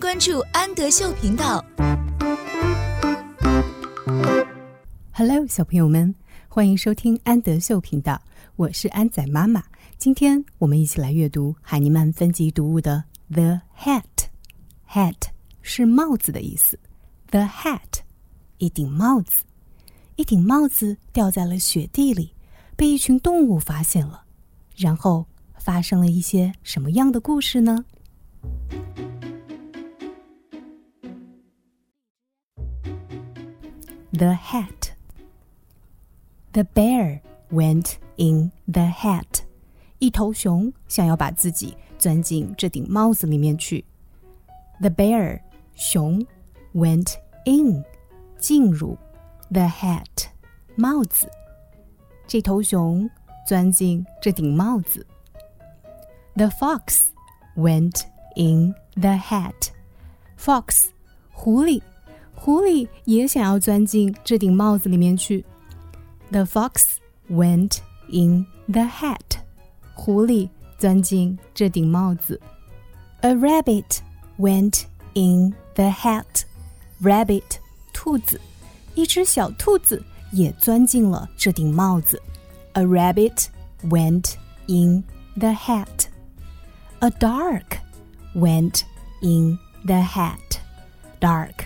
关注安德秀频道。Hello，小朋友们，欢迎收听安德秀频道，我是安仔妈妈。今天我们一起来阅读海尼曼分级读物的《The Hat》。Hat 是帽子的意思。The hat，一顶帽子。一顶帽子掉在了雪地里，被一群动物发现了。然后发生了一些什么样的故事呢 ？The hat. The bear went in the hat. 一头熊想要把自己钻进这顶帽子里面去。The bear 熊 went in 进入 the hat 帽子。这头熊钻进这顶帽子。The fox went in the hat. Fox 狐狸， 狐狸也想要钻进这顶帽子里面去。The fox went in the hat. 狐狸钻进这顶帽子。A rabbit went in the hat. Rabbit 兔子，一只小兔子也钻进了这顶帽子。A rabbit went in the hat. A dark went in the hat. Dark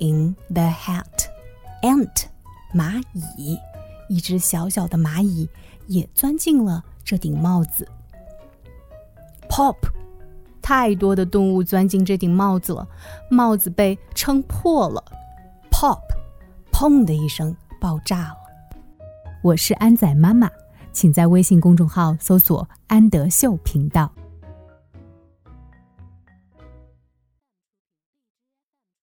in the hat. Ant 蚂蚁，一只小小的蚂蚁也钻进了这顶帽子。Pop，太多的动物钻进这顶帽子了，帽子被撑破了。Pop，砰的一声爆炸了。我是安仔妈妈，请在微信公众号搜索“安德秀频道”。